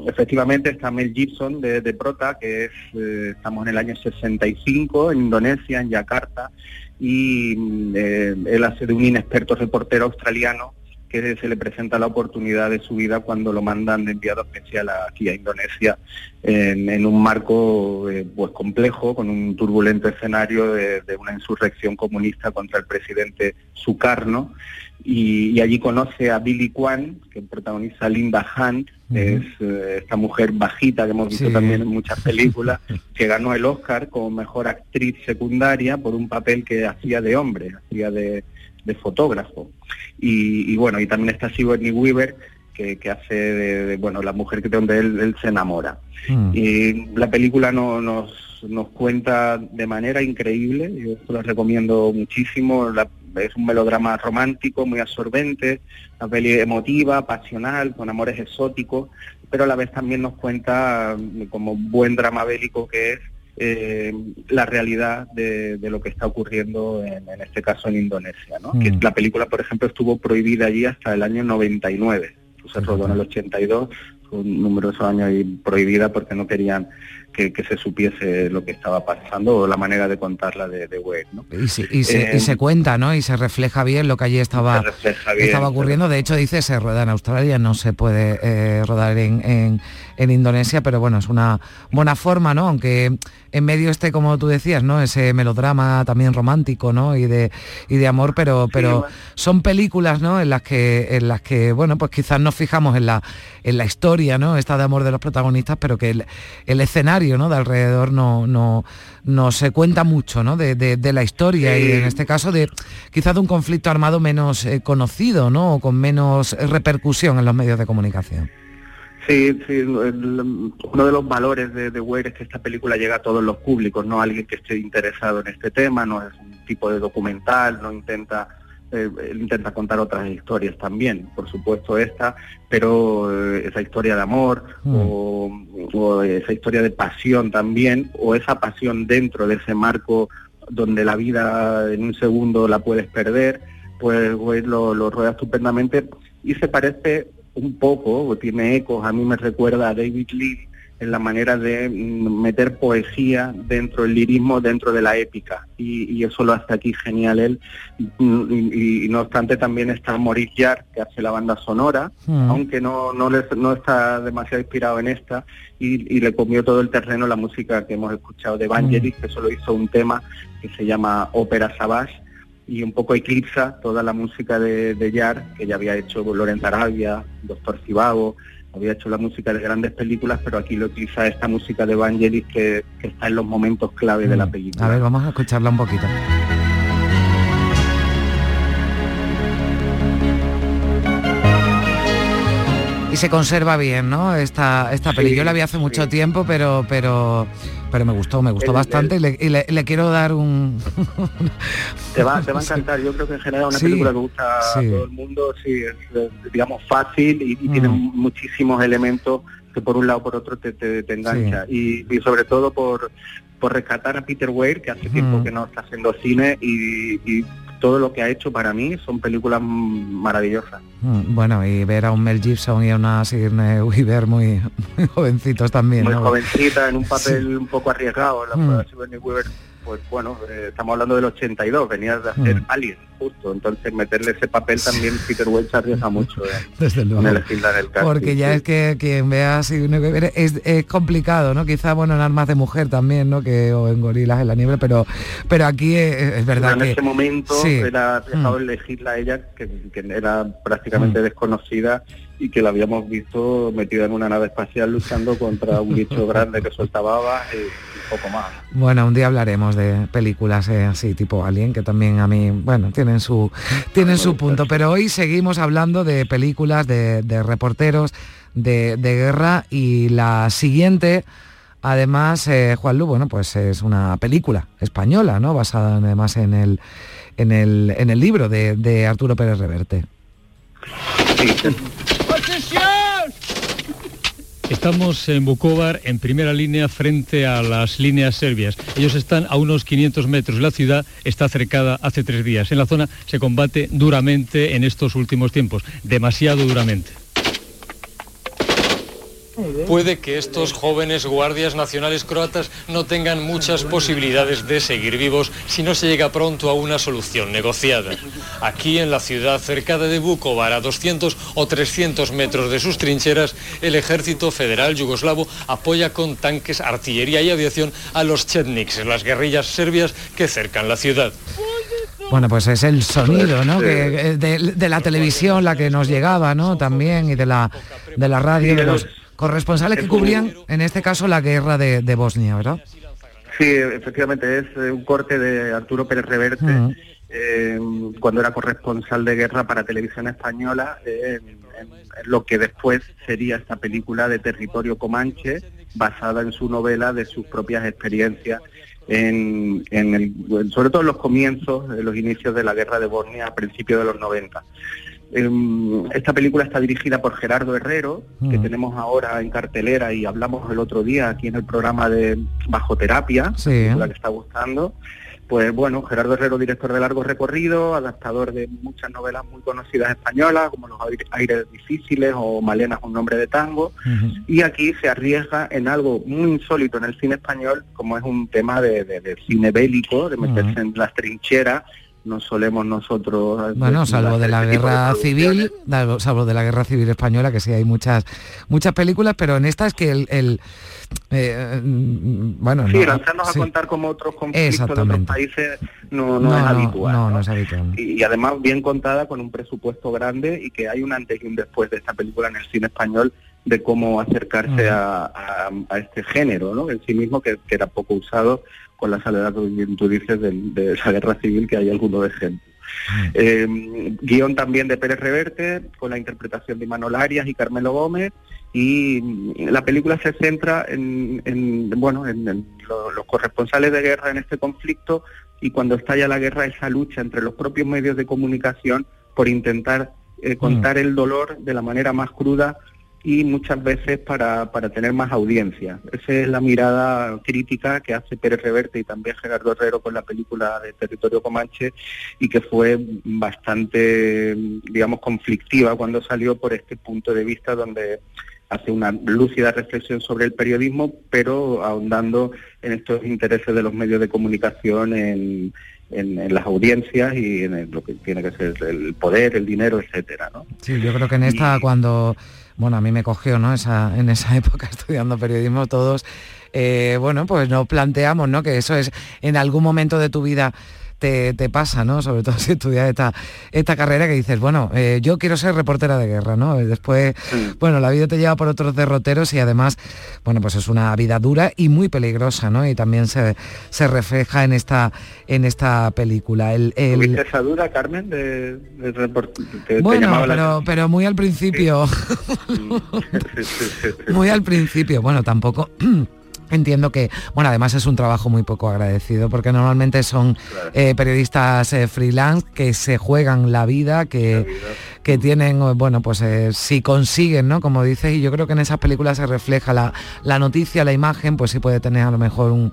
efectivamente está Mel Gibson de, de Prota, que es, eh, estamos en el año 65 en Indonesia, en Yakarta, y mm, él hace de un inexperto reportero australiano que se le presenta la oportunidad de su vida cuando lo mandan de enviado especial aquí a Indonesia en, en un marco eh, pues complejo, con un turbulento escenario de, de una insurrección comunista contra el presidente Sukarno y, y allí conoce a Billy Kwan, que protagoniza Linda Hunt, es eh, esta mujer bajita que hemos visto Sí. también en muchas películas, que ganó el Oscar como mejor actriz secundaria por un papel que hacía de hombre, hacía de, de fotógrafo. Y, y bueno, y también está Sigourney Weaver, que, que hace de, de, bueno la mujer que donde él, él se enamora. Y la película no- nos, nos cuenta de manera increíble, yo la recomiendo muchísimo, la- es un melodrama romántico, muy absorbente, una peli emotiva, pasional, con amores exóticos, pero a la vez también nos cuenta, mm, como buen drama bélico que es, eh, la realidad de, de lo que está ocurriendo en, en este caso en Indonesia. ¿no? Que Mm. la película, por ejemplo, estuvo prohibida allí hasta el año 99. Se rodó en el 82, fue un numerosos años ahí prohibida porque no querían que, que se supiese lo que estaba pasando o la manera de contarla de, de. ¿no? Y, se, y se- y Eh, se cuenta, ¿no? Y se refleja bien lo que allí estaba, bien, ocurriendo. De hecho, dice, se rueda en Australia, no se puede eh, rodar en, en- en Indonesia, pero bueno, es una buena forma, ¿no? Aunque en medio esté, como tú decías, ¿no? Ese melodrama también romántico, ¿no? Y de, y de amor, pero, pero son películas, ¿no? En las que, en las que, bueno, pues quizás nos fijamos en la, en la historia, ¿no? Esta de amor de los protagonistas, pero que el, el escenario, ¿no? De alrededor no, no, no se cuenta mucho, ¿no? De, de- de la historia y en este caso de quizás de un conflicto armado menos eh, conocido, ¿no? O con menos repercusión en los medios de comunicación. Sí, sí, uno de los valores de, de Wade es que esta película llega a todos los públicos, no a alguien que esté interesado en este tema, no es un tipo de documental, no intenta eh, intenta contar otras historias también, por supuesto esta, pero eh, esa historia de amor o, o esa historia de pasión también, o esa pasión dentro de ese marco donde la vida en un segundo la puedes perder, pues Wade lo, lo rueda estupendamente y se parece un poco, o tiene ecos, a mí me recuerda a David Lee en la manera de mm, meter poesía dentro del lirismo, dentro de la épica, y, y eso lo hace aquí genial él. Mm, Y, y no obstante también está Maurice Jarre, que hace la banda sonora, Mm. aunque no, no, les- no está demasiado inspirado en esta, y, le comió todo el terreno la música que hemos escuchado de Vangelis, que solo hizo un tema que se llama Ópera Savage, y un poco eclipsa toda la música de, de Yar, que ya había hecho Lorenzo Arabia, Doctor Cibago, había hecho la música de grandes películas, pero aquí lo eclipsa esta música de Vangelis que, que está en los momentos clave de la película. A ver, vamos a escucharla un poquito. Y se conserva bien, ¿no? Esta, esta peli. Sí, Yo la vi hace mucho tiempo, pero, pero, pero me gustó, me gustó El- bastante y, le, y le- le quiero dar un... Te va, te va a encantar, yo creo que en general es una Sí, película que gusta a todo el mundo, sí, es digamos fácil y, y tiene Mm. muchísimos elementos que por un lado o por otro te, te, te engancha y, y sobre todo por, por rescatar a Peter Weir, que hace tiempo Mm. que no está haciendo cine y todo lo que ha hecho para mí son películas maravillosas. Mm, Bueno, y ver a un Mel Gibson y a una Sigourney Weaver muy, muy jovencitos también. Muy ¿no? jovencita, en un papel un poco arriesgado, la Mm. Sigourney Weaver, pues bueno, eh, estamos hablando del 82, venía de hacer Mm. Alien, justo, entonces meterle ese papel también Peter se arriesga mucho. eh. Desde luego. en el casting, Porque ya sí. es que quien vea a Sigourney Weaver es, es complicado, ¿no? Quizá, bueno, en Armas de Mujer también, ¿no? Que, o en Gorilas en la nieve, pero, pero aquí es, es verdad Pero en que... ese momento sí. era arriesgado Mm. elegirla a ella, que, que era prácticamente desconocida y que la habíamos visto metida en una nave espacial luchando contra un bicho grande que soltaba babas y, y poco más. Bueno, un día hablaremos de películas eh, así, tipo Alien, que también a mí, bueno, tienen su, tienen su punto. Pero hoy seguimos hablando de películas, de, de reporteros, de, de guerra y la siguiente, además, eh, Juan Lu, bueno, pues es una película española, ¿no? Basada además en el, en el, en el libro de, de Arturo Pérez Reverte. Estamos en Bukovar, en primera línea, frente a las líneas serbias. Ellos están a unos 500 metros. La ciudad está cercada hace tres días. En la zona se combate duramente en estos últimos tiempos, demasiado duramente. Puede que estos jóvenes guardias nacionales croatas no tengan muchas posibilidades de seguir vivos si no se llega pronto a una solución negociada. Aquí en la ciudad cercada de Vukovar, a 200 o 300 metros de sus trincheras, el ejército federal yugoslavo apoya con tanques, artillería y aviación a los chetniks, las guerrillas serbias que cercan la ciudad. Bueno, pues es el sonido, ¿no? Que, de, de la televisión, la que nos llegaba, ¿no? También y de la de la radio, de los corresponsales que cubrían, en este caso, la guerra de, de Bosnia, ¿verdad? Sí, efectivamente, es eh, un corte de Arturo Pérez Reverte, eh, cuando era corresponsal de guerra para Televisión Española, eh, en, en lo que después sería esta película de Territorio Comanche, basada en su novela de sus propias experiencias, en, en el- sobre todo en los comienzos, en los inicios de la guerra de Bosnia a principios de los 90. Em, Esta película está dirigida por Gerardo Herrero, que Mm. tenemos ahora en cartelera y hablamos el otro día aquí en el programa de Bajo Terapia, Sí. película que está gustando. Pues bueno, Gerardo Herrero, director de largo recorrido, adaptador de muchas novelas muy conocidas españolas, como Los aire- aires difíciles o Malena es un nombre de tango. Y aquí se arriesga en algo muy insólito en el cine español, como es un tema de, de- de cine bélico, de meterse Ujú. en las trincheras. No solemos nosotros... Bueno, salvo de la este de guerra civil, salvo- de la guerra civil española, que sí hay muchas muchas películas, pero en esta es que el, el, eh, mm, bueno, Sí, no, lanzarnos sí. a contar como otros conflictos de otros países no, no, No, es habitual. no, ¿no? es habitual. Y, y además bien contada con un presupuesto grande y que hay un antes y un después de esta película en el cine español de cómo acercarse a, a- a este género, ¿no? En sí mismo que, que era poco usado con la salvedad que tú dices del- de, la guerra civil que hay algunos ejemplos. Eh, guion también de Pérez Reverte, con la interpretación de Imanol Arias y Carmelo Gómez, y mm, la película se centra en, en, bueno, en, en lo- los corresponsales de guerra en este conflicto y cuando estalla la guerra esa lucha entre los propios medios de comunicación por intentar eh, contar el dolor de la manera más cruda y muchas veces para, para tener más audiencia. Esa es la mirada crítica que hace Pérez Reverte y también Gerardo Herrero con la película de Territorio Comanche y que fue bastante, digamos, conflictiva cuando salió por este punto de vista donde hace una lúcida reflexión sobre el periodismo, pero ahondando en estos intereses de los medios de comunicación, en, en- en las audiencias y en el- lo que tiene que ser el poder, el dinero, etcétera, ¿no? Sí, yo creo que en esta cuando, bueno, a mí me cogió, ¿no? En esa época estudiando periodismo todos, eh, bueno, pues nos planteamos, ¿no? Que eso es en algún momento de tu vida te, te pasa, ¿no? Sobre todo si estudias esta, esta carrera que dices, bueno, eh, yo quiero ser reportera de guerra, ¿no? Y después, bueno, la vida te lleva por otros derroteros y además, bueno, pues es una vida dura y muy peligrosa, ¿no? Y también se, se refleja en esta, en esta película. El, el- ¿Tuviste esa duda, Carmen, de, de report- que te bueno, llamaba la pero, pero muy al principio. muy al principio. Bueno, tampoco. Entiendo que, bueno, además es un trabajo muy poco agradecido porque normalmente son eh, periodistas eh, freelance que se juegan la vida, que, que tienen, eh, bueno, pues eh, si consiguen, ¿no? Como dices, y yo creo que en esas películas se refleja la, la noticia, la imagen, pues sí puede tener a lo mejor un-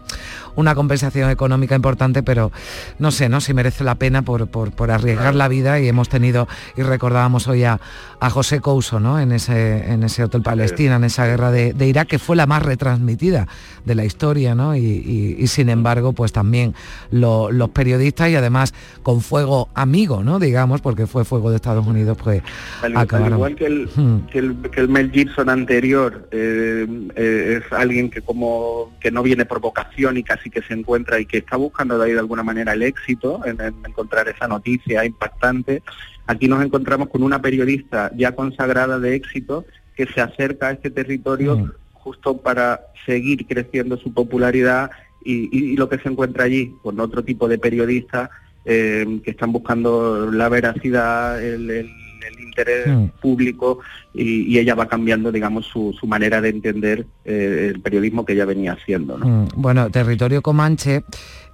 una compensación económica importante, pero no sé, ¿no? Si merece la pena por, por, por arriesgar la vida y hemos tenido, y recordábamos hoy a, a José Couso, ¿no? En ese, en ese Hotel Palestina, en esa guerra de, de Irak, que fue la más retransmitida de la historia, ¿no? Y, y- y sin embargo, pues también lo- los periodistas y además con fuego amigo, ¿no? Digamos, porque fue fuego de Estados Unidos, pues Al, igual que el, Hmm. que el, que el Mel Gibson anterior eh, eh, es alguien que como que no viene por vocación y casi que se encuentra y que está buscando de ahí de alguna manera el éxito en, en encontrar esa noticia impactante. Aquí nos encontramos con una periodista ya consagrada de éxito que se acerca a este territorio justo para seguir creciendo su popularidad y, y- y lo que se encuentra allí con otro tipo de periodistas eh, que están buscando la veracidad, el, el- el interés Mm. público y, ella va cambiando, digamos, su, manera de entender eh, el periodismo que ella venía haciendo. Mm, Bueno, territorio Comanche,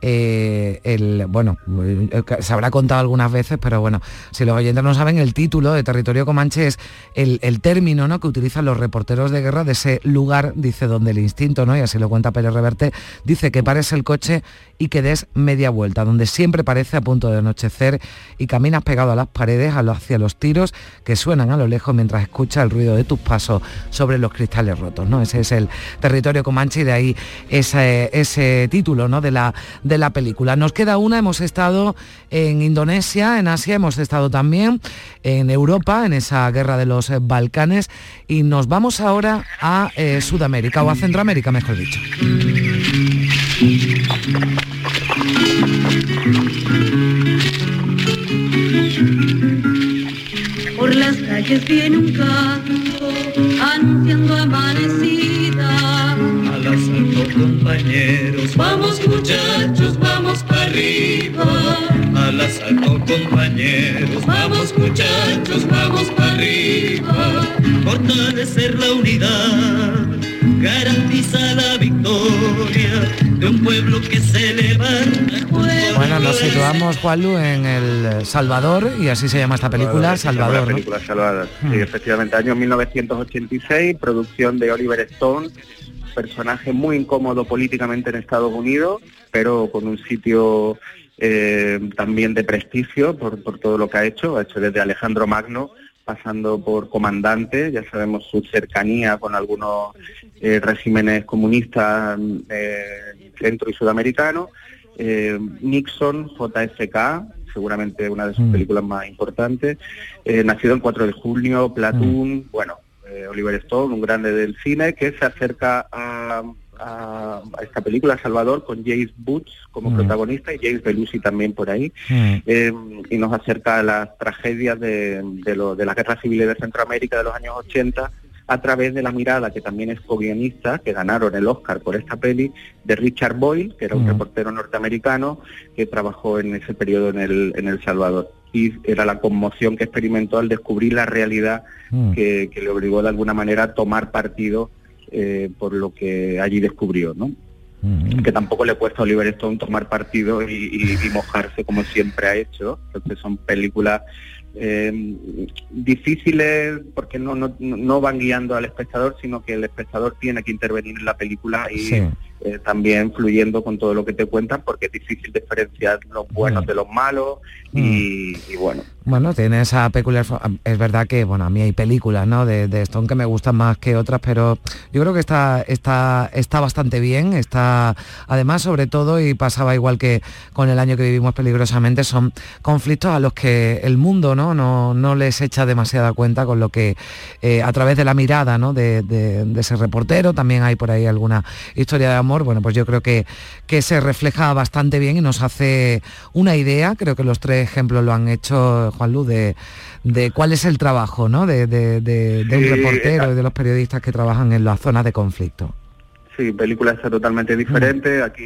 eh, el, bueno, eh, se habrá contado algunas veces, pero bueno, si los oyentes no saben, el título de territorio Comanche es el, término ¿no? que utilizan los reporteros de guerra de ese lugar, dice, donde el instinto, ¿no? y así lo cuenta Pérez Reverte, dice que pares el coche y que des media vuelta, donde siempre parece a punto de anochecer y caminas pegado a las paredes hacia los tiros que suenan a lo lejos mientras escuchas el ruido de tus pasos sobre los cristales rotos. ¿no? Ese es el territorio Comanche y de ahí ese, ese título ¿no? de, la, de la película. Nos queda una, hemos estado en Indonesia, en Asia, hemos estado también en Europa, en esa guerra de los Balcanes, y nos vamos ahora a eh, Sudamérica o a Centroamérica, mejor dicho. Calles viene un canto anunciando amanecida. Al asalto compañeros, Vamos muchachos, vamos para arriba. al asalto compañeros, Vamos muchachos, vamos para arriba. fortalecer la unidad, garantiza la victoria de un pueblo que se levanta. Bueno, nos situamos, Juanlu, en El Salvador, y así se llama esta película, Salvador. La ¿no? película Salvador. Sí, Hmm. efectivamente, año 1986, producción de Oliver Stone, personaje muy incómodo políticamente en Estados Unidos, pero con un sitio eh, también de prestigio por, por todo lo que ha hecho, ha hecho desde Alejandro Magno, pasando por comandante, ya sabemos su cercanía con algunos eh, regímenes comunistas eh, centro y sudamericanos, eh, Nixon, JFK, seguramente una de sus Mm. películas más importantes, eh, nacido el 4 de junio, Platoon, bueno, eh, Oliver Stone, un grande del cine, que se acerca a, a- a esta película, Salvador, con James Boots como Mm. protagonista y James Belushi también por ahí, Mm. eh, y nos acerca a las tragedias de, de, lo- de las guerras civiles de Centroamérica de los años 80 a través de la mirada, que también es co-guionista, que ganaron el Oscar por esta peli, de Richard Boyle, que era un Mm. reportero norteamericano que trabajó en ese periodo en El, en el Salvador. Y era la conmoción que experimentó al descubrir la realidad que, que le obligó de alguna manera a tomar partido eh, por lo que allí descubrió, ¿no? Mm. que tampoco le cuesta a Oliver Stone tomar partido y, y- y mojarse como siempre ha hecho. Son películas eh, difíciles porque no, no, no van guiando al espectador, sino que el espectador tiene que intervenir en la película y Sí. Eh, también fluyendo con todo lo que te cuentan porque es difícil diferenciar los buenos Mm. de los malos y, y bueno. Bueno, tiene esa peculiar... Es verdad que, bueno, a mí hay películas, ¿no? De, de Stone que me gustan más que otras, pero yo creo que está, está, está bastante bien. Está, además, sobre todo, y pasaba igual que con el año que vivimos peligrosamente, son conflictos a los que el mundo, ¿no? No, no les echa demasiada cuenta con lo que, eh, a través de la mirada, ¿no? De, de- de ese reportero, también hay por ahí alguna historia de amor. Bueno, pues yo creo que, que se refleja bastante bien y nos hace una idea, creo que los tres ejemplos lo han hecho, Juan Luz, de, de cuál es el trabajo ¿no? de, de- de- de un reportero eh, y de los periodistas que trabajan en las zonas de conflicto. Sí, película está totalmente diferente. Aquí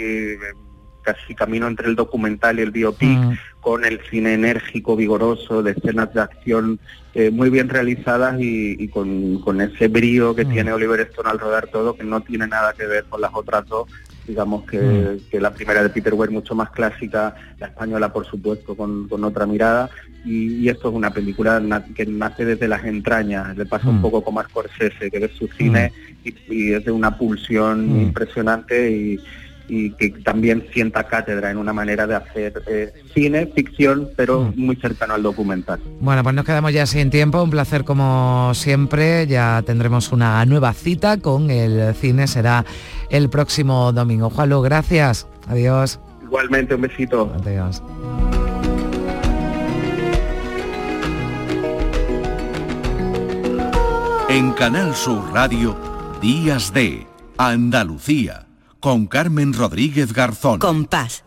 casi camino entre el documental y el biopic, Mm. con el cine enérgico, vigoroso, de escenas de acción eh, muy bien realizadas y, y con, con ese brío que Mm. tiene Oliver Stone al rodar todo, que no tiene nada que ver con las otras dos. Digamos que, Mm. que la primera de Peter Weir mucho más clásica, la española por supuesto con, con otra mirada y, y esto es una película na- que nace desde las entrañas, le pasa un poco como a Scorsese, que ve su cine y, y es de una pulsión impresionante y, y que también sienta cátedra en una manera de hacer eh, cine, ficción, pero Mm. muy cercano al documental. Bueno, pues nos quedamos ya sin tiempo, un placer como siempre, ya tendremos una nueva cita con el cine, será el próximo domingo. Juan Luz, gracias, adiós. Igualmente, un besito. Adiós. En Canal Sur Radio, Días de Andalucía, con Carmen Rodríguez Garzón. Compás.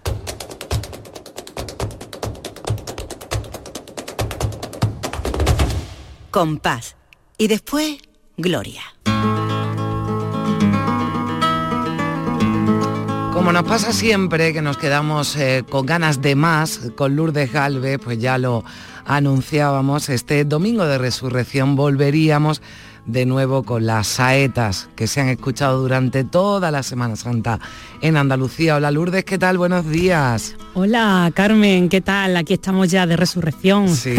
Compás. Y después, Gloria. Como nos pasa siempre que nos quedamos eh, con ganas de más, con Lourdes Galvez, pues ya lo anunciábamos, este domingo de resurrección volveríamos de nuevo con las saetas que se han escuchado durante toda la Semana Santa en Andalucía. Hola Lourdes, ¿qué tal? Buenos días. Hola Carmen, ¿qué tal? Aquí estamos ya de resurrección. Sí,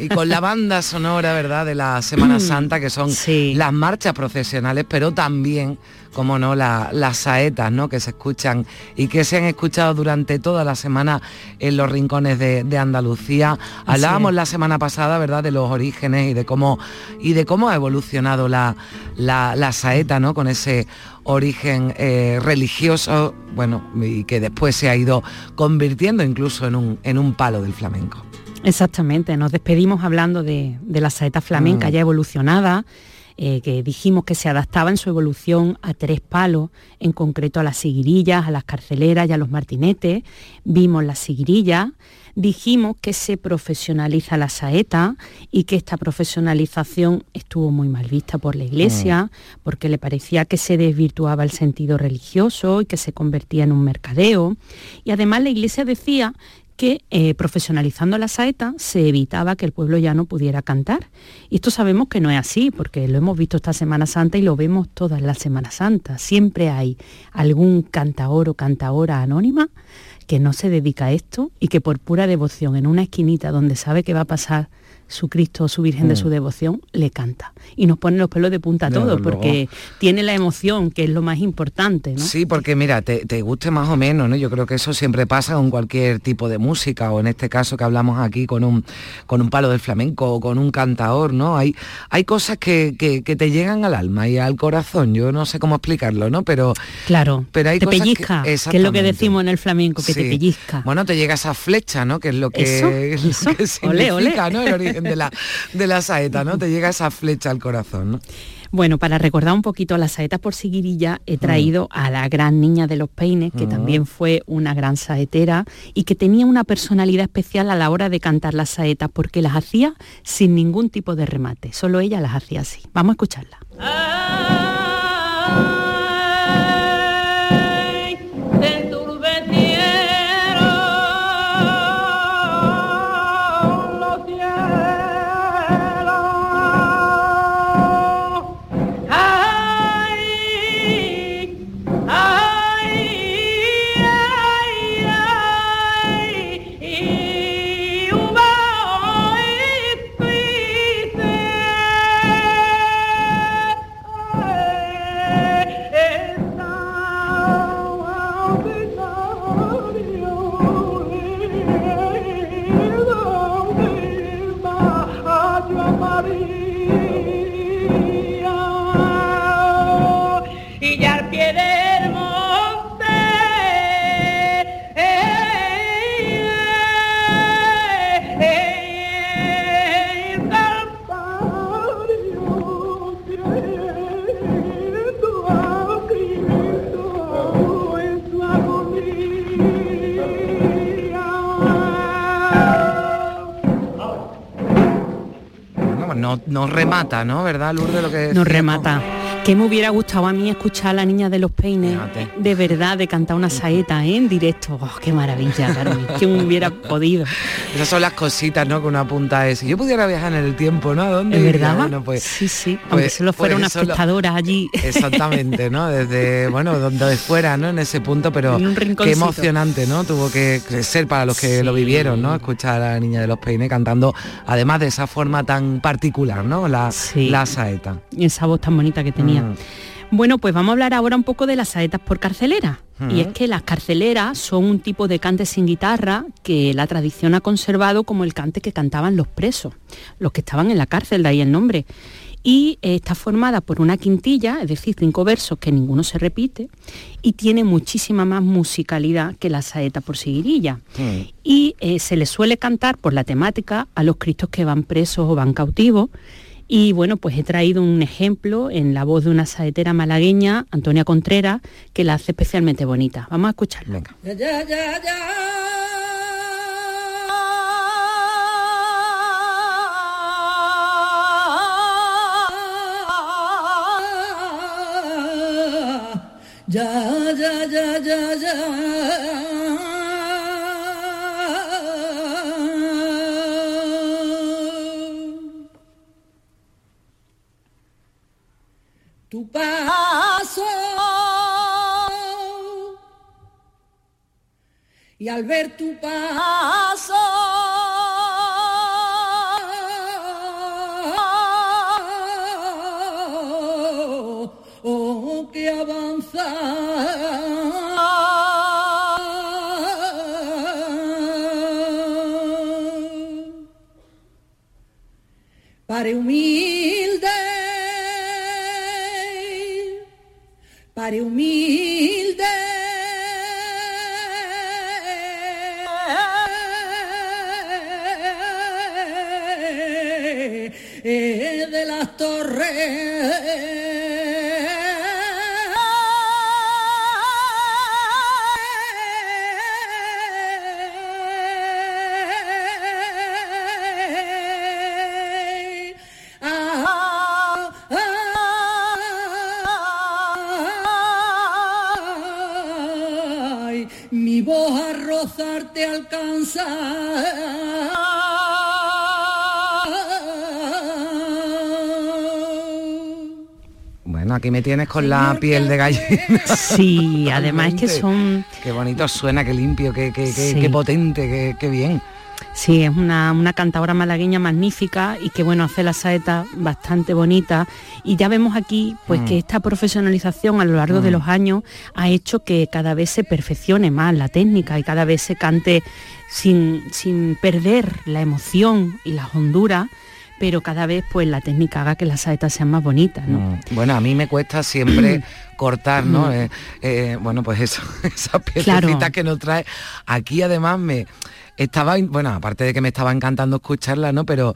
y con la banda sonora, ¿verdad?, de la Semana Santa, que son las marchas procesionales, pero también como no, las saetas ¿no? que se escuchan y que se han escuchado durante toda la semana en los rincones de, Andalucía. Hablábamos la semana pasada, ¿verdad?, de los orígenes y de cómo, y de cómo ha evolucionado la, la, saeta, ¿no? Con ese origen eh, religioso, bueno, y que después se ha ido convirtiendo incluso en un, en un palo del flamenco. Exactamente, nos despedimos hablando de, la saeta flamenca mm. ya evolucionada, eh, que dijimos que se adaptaba en su evolución a tres palos, en concreto a las siguirillas, a las carceleras y a los martinetes. Vimos las siguirillas, dijimos que se profesionaliza la saeta y que esta profesionalización estuvo muy mal vista por la Iglesia, mm. porque le parecía que se desvirtuaba el sentido religioso y que se convertía en un mercadeo. Y además la Iglesia decía que eh, profesionalizando la saeta se evitaba que el pueblo ya no pudiera cantar. Y esto sabemos que no es así, porque lo hemos visto esta Semana Santa y lo vemos todas las Semanas Santas. Siempre hay algún cantaor o cantaora anónima que no se dedica a esto y que por pura devoción en una esquinita donde sabe que va a pasar su Cristo su Virgen de su mm. devoción, le canta. Y nos pone los pelos de punta a todos, porque tiene la emoción, que es lo más importante. ¿no? Sí, porque mira, te, guste más o menos, ¿no? Yo creo que eso siempre pasa con cualquier tipo de música, o en este caso que hablamos aquí con un, con un palo del flamenco o con un cantador, ¿no? Hay, hay cosas que, te llegan al alma y al corazón, yo no sé cómo explicarlo, ¿no? Pero, claro, pero hay te pellizca, que, es lo que decimos en el flamenco, que te pellizca. Bueno, te llega esa flecha, ¿no? Que es lo que, significa, ¿no? De la, de la saeta, ¿no? Te llega esa flecha al corazón, ¿no? Bueno, para recordar un poquito las saetas por Siguirilla, he traído a la gran niña de los peines, que también fue una gran saetera y que tenía una personalidad especial a la hora de cantar las saetas, porque las hacía sin ningún tipo de remate, solo ella las hacía así. Vamos a escucharla. Nos remata, ¿no? ¿Verdad, Lourdes? Lo que nos remata. Que me hubiera gustado a mí escuchar a la niña de los peines, de verdad, de cantar una saeta ¿eh? en directo. Oh, ¡Qué maravilla, Carmen! que hubiera podido. Esas son las cositas, ¿no? Que una apunta es. Si yo pudiera viajar en el tiempo, ¿no? ¿A dónde? ¿Es verdad? Bueno, pues, sí, sí. Aunque pues, solo fuera pues una espectadora allí. Exactamente, ¿no? Desde, bueno, donde fuera, ¿no? En ese punto, pero qué emocionante, ¿no? Tuvo que ser para los que lo vivieron, ¿no? Escuchar a la niña de los peines cantando, además de esa forma tan particular, ¿no? La, la saeta. Y esa voz tan bonita que tenía. Mm. Bueno, pues vamos a hablar ahora un poco de las saetas por carcelera. Y es que las carceleras son un tipo de cante sin guitarra que la tradición ha conservado como el cante que cantaban los presos, los que estaban en la cárcel, de ahí el nombre. Y eh, está formada por una quintilla, es decir, cinco versos que ninguno se repite, y tiene muchísima más musicalidad que la saeta por seguirilla. Mm. Y eh, se le suele cantar por la temática a los cristos que van presos o van cautivos y bueno, pues he traído un ejemplo en la voz de una saetera malagueña, Antonia Contreras, que la hace especialmente bonita. Vamos a escucharla. Ya, ya, ya, ya, ya. tu paso. Y al ver tu paso, oh, oh que avanzar. Mi voz a rozarte alcanza. Bueno, aquí me tienes con la piel de gallina. Sí, además es que son... Qué bonito suena, qué limpio, qué, qué, qué- Sí. qué potente, qué, qué bien. Sí, es una, una cantadora malagueña magnífica y que bueno, hace la saeta bastante bonita. Y ya vemos aquí pues Mm. que esta profesionalización a lo largo de Mm. los años ha hecho que cada vez se perfeccione más la técnica y cada vez se cante sin, sin perder la emoción y las honduras, pero cada vez pues la técnica haga que las saetas sean más bonitas, ¿no? Mm, Bueno, a mí me cuesta siempre cortar, ¿no? Mm. Eh, eh, bueno, pues eso, esas Claro. piececitas que nos trae. Aquí además me estaba, bueno, aparte de que me estaba encantando escucharla, ¿no? Pero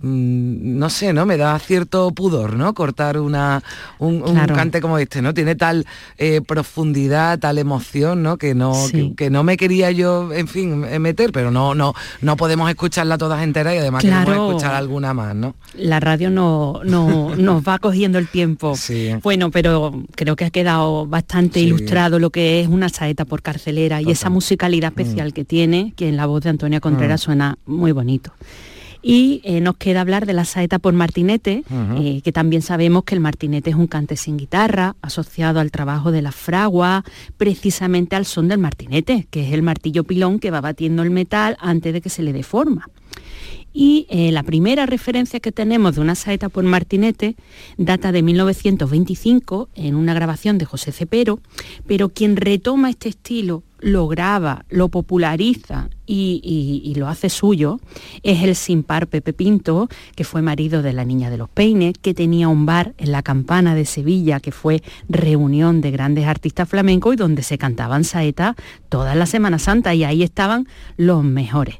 no sé, ¿no? Me da cierto pudor, ¿no? Cortar una, un, un Claro. cante como este, ¿no? Tiene tal eh, profundidad, tal emoción, ¿no? Que no, Sí. que, que no me quería yo, en fin, meter, pero no, no, no podemos escucharla todas enteras y además Claro. queremos escuchar alguna más, ¿no? la radio no, no- nos va cogiendo el tiempo. Bueno, pero creo que ha quedado bastante Sí. ilustrado lo que es una saeta por carcelera y esa musicalidad especial que tiene, que en la voz de Antonia Contreras Mm. suena muy bonito. Y eh, nos queda hablar de la saeta por martinete, eh, que también sabemos que el martinete es un cante sin guitarra, asociado al trabajo de la fragua, precisamente al son del martinete, que es el martillo pilón que va batiendo el metal antes de que se le dé forma. Y eh, la primera referencia que tenemos de una saeta por martinete data de 1925 en una grabación de José Cepero, pero quien retoma este estilo, lo graba, lo populariza y, lo hace suyo es el sin par Pepe Pinto, que fue marido de la Niña de los Peines, que tenía un bar en la Campana de Sevilla, que fue reunión de grandes artistas flamencos y donde se cantaban saetas toda la Semana Santa y ahí estaban los mejores.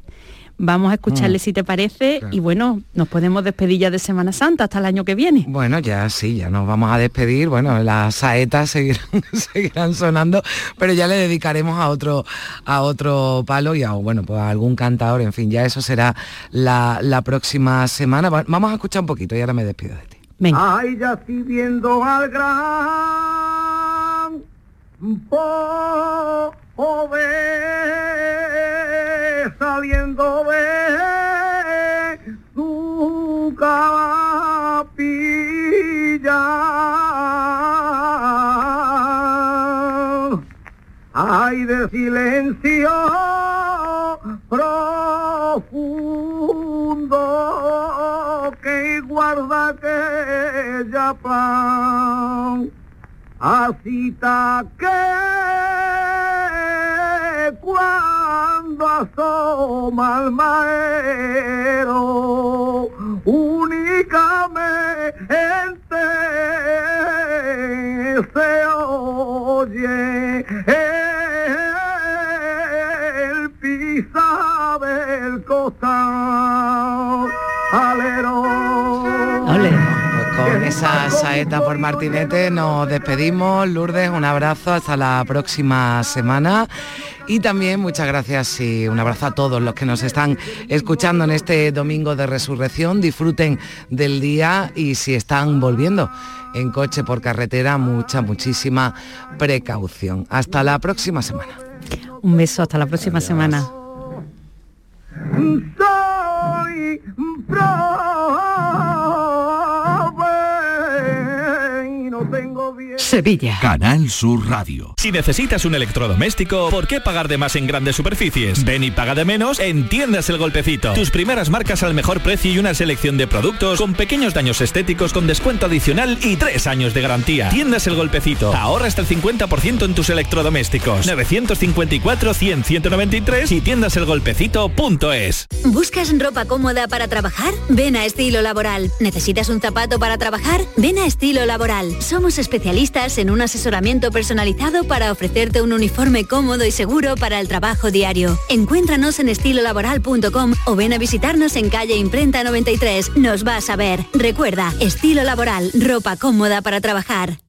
Vamos a escucharle Mm. si te parece Claro. y bueno, nos podemos despedir ya de Semana Santa hasta el año que viene. Bueno, ya sí, ya nos vamos a despedir. Bueno, las saetas seguirán, seguirán sonando, pero ya le dedicaremos a otro, a otro palo y a bueno, pues a algún cantador, en fin, ya eso será la, la próxima semana. Va- Vamos a escuchar un poquito y ahora me despido de ti. Ay, ya estoy viendo al gran poder de su capilla. Ay, de silencio profundo que guarda aquella pan. Así que asoma el maero, únicamente se oye el pisa del costado alero. Pues con esa saeta por Martinete nos despedimos. Lourdes, un abrazo hasta la próxima semana. Y también muchas gracias y un abrazo a todos los que nos están escuchando en este domingo de resurrección. Disfruten del día y si están volviendo en coche por carretera, mucha, muchísima precaución. Hasta la próxima semana. Un beso, hasta la próxima semana. Sevilla. Canal Sur Radio. Si necesitas un electrodoméstico, ¿por qué pagar de más en grandes superficies? Ven y paga de menos en Tiendas El Golpecito. Tus primeras marcas al mejor precio y una selección de productos con pequeños daños estéticos con descuento adicional y tres años de garantía. Tiendas El Golpecito. Ahorra hasta el 50% en tus electrodomésticos. 954 100 193 y tiendaselgolpecito.es. ¿Buscas ropa cómoda para trabajar? Ven a Estilo Laboral. ¿Necesitas un zapato para trabajar? Ven a Estilo Laboral. Somos especialistas en un asesoramiento personalizado para ofrecerte un uniforme cómodo y seguro para el trabajo diario. Encuéntranos en estilolaboral.com o ven a visitarnos en calle Imprenta 93. Nos vas a ver. Recuerda, Estilo Laboral, ropa cómoda para trabajar.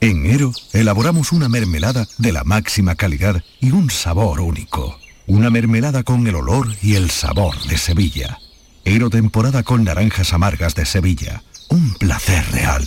En Ero, elaboramos una mermelada de la máxima calidad y un sabor único. Una mermelada con el olor y el sabor de Sevilla. Ero temporada con naranjas amargas de Sevilla. Un placer real.